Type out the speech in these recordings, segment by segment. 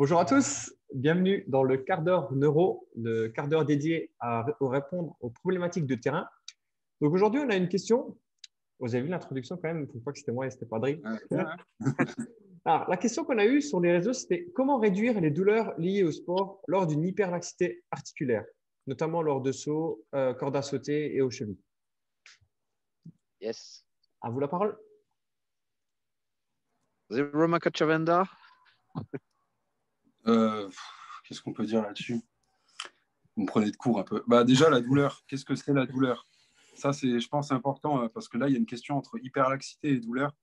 Bonjour à tous, bienvenue dans le quart d'heure neuro, le quart d'heure dédié à répondre aux problématiques de terrain. Donc aujourd'hui, on a une question. Vous avez vu l'introduction quand même, une fois que c'était moi et c'était pas Dri. Alors, la question qu'on a eue sur les réseaux, c'était comment réduire les douleurs liées au sport lors d'une hyperlaxité articulaire, notamment lors de sauts, euh, cordes à sauter et aux chevilles. Yes. À vous la parole. Roma Chavenda euh, Qu'est-ce qu'on peut dire là-dessus? Vous me prenez de court un peu. Bah, déjà, la douleur. Qu'est-ce que c'est la douleur? Ça, c'est, je pense, important euh, parce que là, il y a une question entre hyperlaxité et douleur.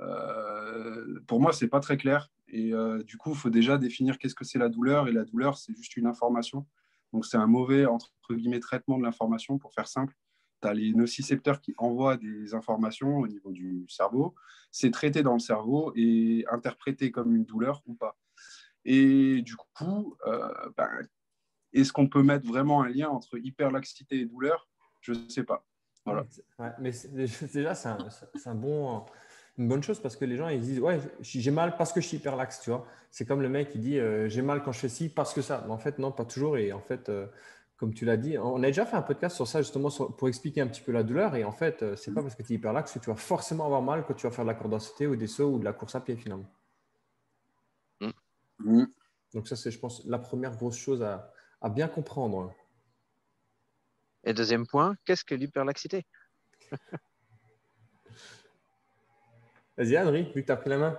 Euh, pour moi, c'est pas très clair. Et du coup, il faut déjà définir qu'est-ce que c'est la douleur. Et la douleur, c'est juste une information. Donc, c'est un mauvais, entre guillemets, traitement de l'information, pour faire simple. Tu as les nocicepteurs qui envoient des informations au niveau du cerveau. C'est traité dans le cerveau et interprété comme une douleur ou pas. Et du coup, euh, ben, est-ce qu'on peut mettre vraiment un lien entre hyperlaxité et douleur? Je ne sais pas. Voilà. mais déjà, c'est un, bon, une bonne chose parce que les gens ils disent Ouais, j'ai mal parce que je suis hyperlaxe. Tu vois, c'est comme le mec qui dit euh, J'ai mal quand je fais ci parce que ça. Mais en fait, non, pas toujours. Et en fait, euh, comme tu l'as dit, on a déjà fait un podcast sur ça justement pour expliquer un petit peu la douleur. Et en fait, c'est pas parce que tu es hyperlaxe que tu vas forcément avoir mal quand tu vas faire de la à ou des sauts ou de la course à pied finalement. Mm. Donc ça, c'est, je pense, la première grosse chose à, bien comprendre. Et deuxième point, qu'est-ce que l'hyperlaxité? Vas-y, Henri, vu que tu as pris la main.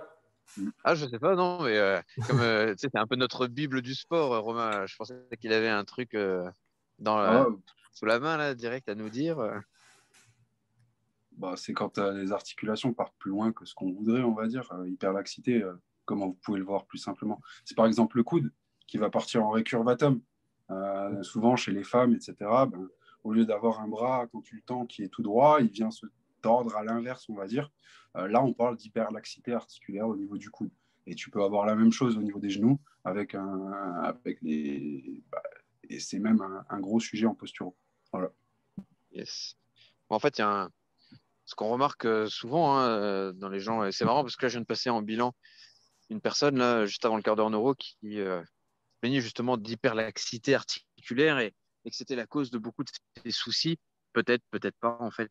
Ah, je sais pas, non, mais euh, comme euh, c'est un peu notre Bible du sport, euh, Romain, je pensais qu'il avait un truc dans ah sous la main, là, direct à nous dire. Bah, c'est quand les articulations partent plus loin que ce qu'on voudrait, on va dire. hyperlaxité, comment vous pouvez le voir plus simplement. C'est par exemple le coude qui va partir en récurvatum. Euh, souvent chez les femmes, etc., ben, au lieu d'avoir un bras quand tu le tends qui est tout droit, il vient se tordre à l'inverse, on va dire. Euh, là, on parle d'hyperlaxité articulaire au niveau du coude. Et tu peux avoir la même chose au niveau des genoux avec, un, avec les. Bah, et c'est même un, gros sujet en posture. Voilà. Yes. En fait, il y a ce qu'on remarque euh, souvent hein, dans les gens, et c'est marrant parce que là, je viens de passer en bilan une personne, là, juste avant le quart d'heure neuro, qui euh, plaignait justement d'hyperlaxité articulaire et, que c'était la cause de beaucoup de ses soucis. Peut-être, peut-être pas, en fait.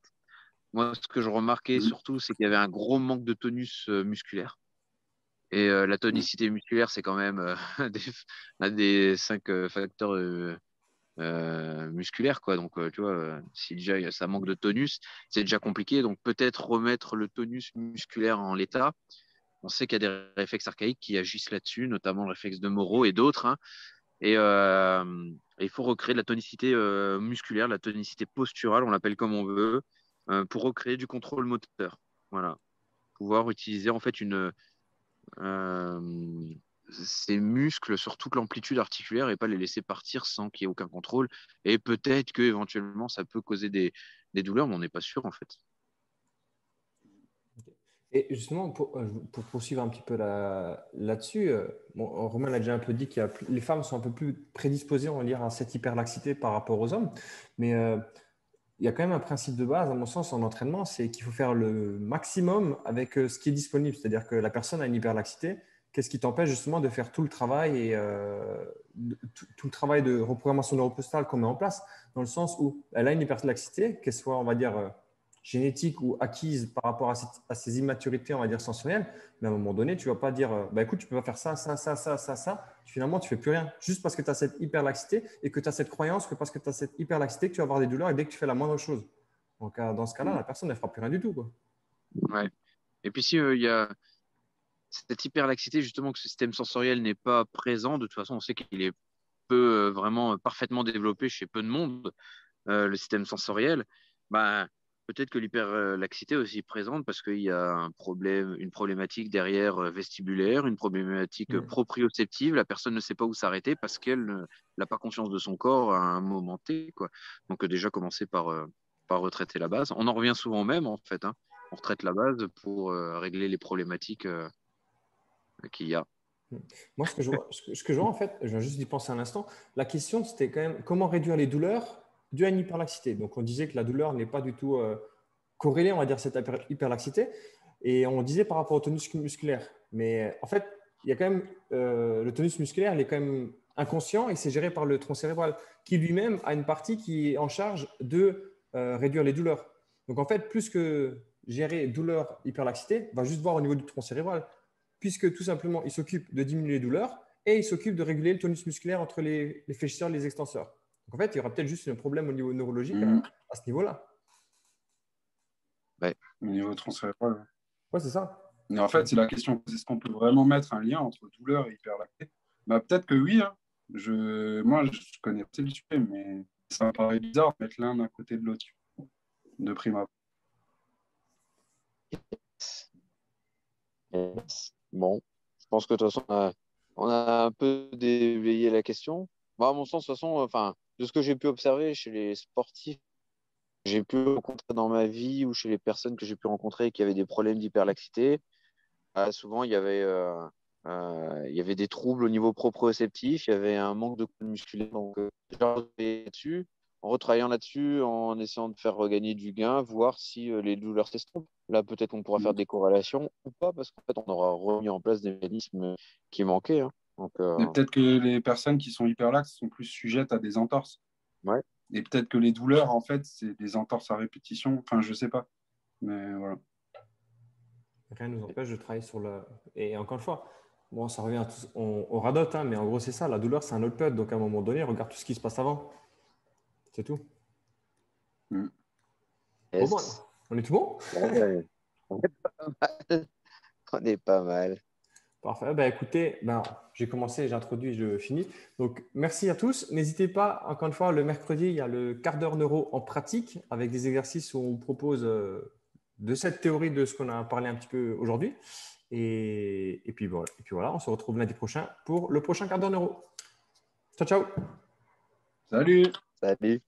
Moi, ce que je remarquais mmh. surtout, c'est qu'il y avait un gros manque de tonus euh, musculaire. Et euh, la tonicité musculaire, c'est quand même des, un des cinq facteurs musculaires. Quoi. Donc, tu vois, si déjà ça manque de tonus, c'est déjà compliqué. Donc, peut-être remettre le tonus musculaire en l'état on sait qu'il y a des réflexes archaïques qui agissent là-dessus, notamment le réflexe de Moreau et d'autres. Hein. Et il faut recréer de la tonicité musculaire, la tonicité posturale, on l'appelle comme on veut, pour recréer du contrôle moteur. Voilà. Pouvoir utiliser en fait une, ces muscles sur toute l'amplitude articulaire et pas les laisser partir sans qu'il y ait aucun contrôle. Et peut-être que éventuellement ça peut causer des douleurs, mais on n'est pas sûr en fait. Et justement, pour, euh, poursuivre un petit peu là-dessus, euh, Romain l'a déjà un peu dit que les femmes sont un peu plus prédisposées, on va dire, à cette hyperlaxité par rapport aux hommes. Mais euh, il y a quand même un principe de base, à mon sens, en entraînement, c'est qu'il faut faire le maximum avec ce qui est disponible. C'est-à-dire que la personne a une hyperlaxité. Qu'est-ce qui t'empêche justement de faire tout le travail et tout, le travail de reprogrammation neuropostale qu'on met en place, dans le sens où elle a une hyperlaxité, qu'elle soit, on va dire, génétique ou acquise par rapport à, ces immaturités, on va dire, sensorielles. Mais à un moment donné, tu ne vas pas dire, euh, bah, écoute, tu peux pas faire ça, ça, ça, ça, ça, ça. Finalement, tu ne fais plus rien. Juste parce que tu as cette hyperlaxité et que tu as cette croyance que parce que tu as cette hyperlaxité, que tu vas avoir des douleurs et dès que tu fais la moindre chose. Donc, euh, dans ce cas-là, la personne ne fera plus rien du tout. Quoi. Ouais. Et puis, si euh, il y a cette hyperlaxité, justement, que ce système sensoriel n'est pas présent, de toute façon, on sait qu'il est peu vraiment parfaitement développé chez peu de monde, le système sensoriel. Bah, Peut-être que l'hyperlaxité est aussi présente parce qu'il y a un problème, une problématique derrière euh, vestibulaire, une problématique euh, proprioceptive. La personne ne sait pas où s'arrêter parce qu'elle n'a pas conscience de son corps à un moment T. Quoi. Donc euh, déjà commencer par, par retraiter la base. On en revient souvent même en fait. Hein. On retraite la base pour régler les problématiques qu'il y a. Mmh. Moi, ce que, je vois, ce que je vois en fait, je viens juste d'y penser un instant, la question c'était quand même comment réduire les douleurs dû à une hyperlaxité. Donc, on disait que la douleur n'est pas du tout euh, corrélée, on va dire, cette hyperlaxité. Et on disait par rapport au tonus musculaire. Mais en fait, il y a quand même euh, le tonus musculaire, il est quand même inconscient et c'est géré par le tronc cérébral, qui lui-même a une partie qui est en charge de euh, réduire les douleurs. Donc en fait, plus que gérer douleur, hyperlaxité, va juste voir au niveau du tronc cérébral, puisque tout simplement, il s'occupe de diminuer les douleurs et il s'occupe de réguler le tonus musculaire entre les, les fléchisseurs et les extenseurs. Donc en fait, il y aura peut-être juste un problème au niveau neurologique Mhm. à, à ce niveau-là. Au niveau tronc cérébral. Ouais, c'est ça. Mais en fait, c'est la question est-ce qu'on peut vraiment mettre un lien entre douleur et hyperlacté bah, Peut-être que oui. hein. Je, moi, je connais pas le sujet, mais ça me paraît bizarre de mettre l'un d'un côté de l'autre. De prime abord. Yes. Bon, je pense que de toute façon, on a, on a un peu délayé la question. Moi, à mon sens, de toute façon, enfin, de ce que j'ai pu observer chez les sportifs, j'ai pu rencontrer dans ma vie ou chez les personnes que j'ai pu rencontrer qui avaient des problèmes d'hyperlaxité, euh, souvent il y avait, euh, euh, il y avait des troubles au niveau proprioceptif, il y avait un manque de musculaire. Donc, euh, j'ai retravaillé dessus, en retravaillant là-dessus, en essayant de faire regagner du gain, voir si euh, les douleurs s'estompent. Là, peut-être on pourra faire des corrélations ou pas, parce qu'en fait, on aura remis en place des mécanismes qui manquaient. hein. Donc, euh, Et peut-être que les personnes qui sont hyperlaxes sont plus sujettes à des entorses. Ouais. Et peut-être que les douleurs, en fait, c'est des entorses à répétition. Enfin, je sais pas. Mais voilà. Rien ne nous empêche de travailler sur le. Et encore une fois, bon, ça revient à tout... on, on radote, hein, mais en gros, c'est ça. La douleur, c'est un autre peuple. Donc, à un moment donné, regarde tout ce qui se passe avant. C'est tout. Bon, bon, on est tout bon? On est pas mal. On est pas mal. Parfait. Ben, écoutez, ben, j'ai commencé, j'ai introduit, je finis. Donc, merci à tous. N'hésitez pas, encore une fois, le mercredi, il y a le quart d'heure neuro en pratique avec des exercices où on propose euh, de cette théorie de ce qu'on a parlé un petit peu aujourd'hui. Et, et, puis, voilà. et puis voilà, on se retrouve lundi prochain pour le prochain quart d'heure neuro. Ciao, ciao. Salut Salut.